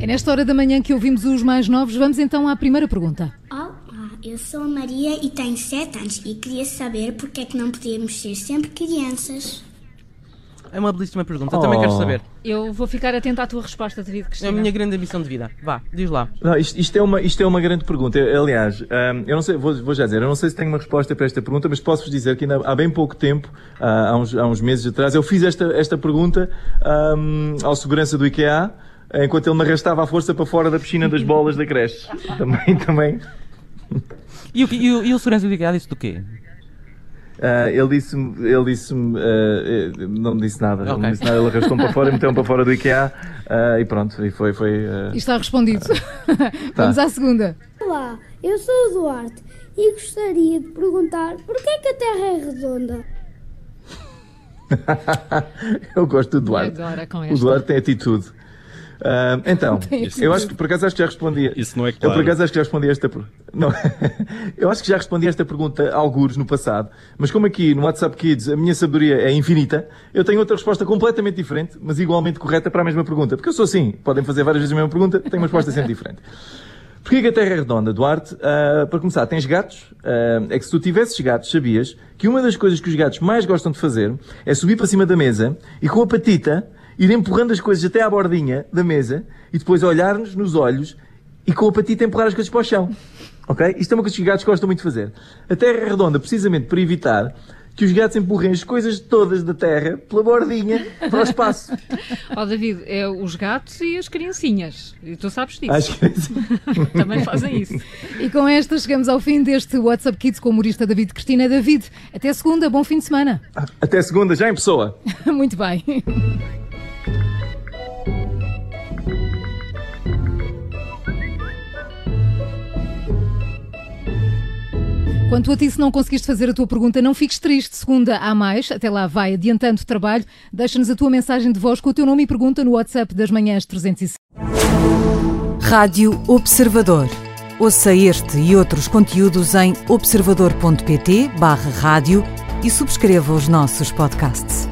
É nesta hora da manhã que ouvimos os mais novos. Vamos então à primeira pergunta. Olá, eu sou a Maria e tenho 7 anos e queria saber porque é que não podíamos ser sempre crianças. É uma belíssima pergunta, eu também quero Oh. saber. Eu vou ficar atenta à tua resposta, David É a Cristina. minha grande ambição de vida. Vá, diz lá. Não, isto, isto é uma, isto é uma grande pergunta. Eu, Aliás, hum, eu não sei, vou, vou já dizer, eu não sei se tenho uma resposta para esta pergunta, mas posso-vos dizer que ainda há bem pouco tempo, ah, há, uns, há uns meses atrás, eu fiz esta, esta pergunta hum, ao segurança do IKEA, enquanto ele me arrastava à força para fora da piscina das bolas da creche. Também, também. E o, e o, e o segurança do IKEA disse do quê? Ah, ele disse-me, ele disse-me, eh, não me disse nada, ele não me disse nada, ele arrastou-me para fora e meteu-me para fora do IKEA ah, e pronto, e foi, foi, E está respondido. Vamos à segunda. Olá, eu sou o Duarte e gostaria de perguntar porquê é que a Terra é redonda? eu gosto do Duarte. Agora com O. Duarte tem atitude. Ah, então, eu acho que por acaso acho que já respondi. Isso não é Eu claro. por acaso acho que já respondi esta não. Eu acho que já respondi esta pergunta a algures no passado, mas como aqui no WhatsApp Kids a minha sabedoria é infinita, eu tenho outra resposta completamente diferente, mas igualmente correta para a mesma pergunta. Porque eu sou assim, podem fazer várias vezes a mesma pergunta, tenho uma resposta sempre diferente. Porquê que a Terra é redonda, Duarte? Ah, para começar, tens gatos? Ah, é que se tu tivesses gatos, sabias que uma das coisas que os gatos mais gostam de fazer é subir para cima da mesa e com a patita ir empurrando as coisas até à bordinha da mesa e depois olhar-nos nos olhos e com a patita empurrar as coisas para o chão. Ok? Isto é uma coisa que os gatos gostam muito de fazer. A Terra é redonda precisamente para evitar que os gatos empurrem as coisas todas da Terra pela bordinha para o espaço. Ó David, é os gatos e as criancinhas. E tu sabes disso. Acho que é assim. Também fazem isso. E com esta chegamos ao fim deste WhatsApp Kids com o humorista David Cristina. David, até segunda, bom fim de semana. Até segunda, já em pessoa. Muito bem. Quanto a ti, se não conseguiste fazer a tua pergunta, não fiques triste. Segunda há mais. Até lá vai adiantando o trabalho. Deixa-nos a tua mensagem de voz com o teu nome e pergunta no WhatsApp das manhãs 305. Rádio Observador. Ouça este e outros conteúdos em observador.pt/barra rádio e subscreva os nossos podcasts.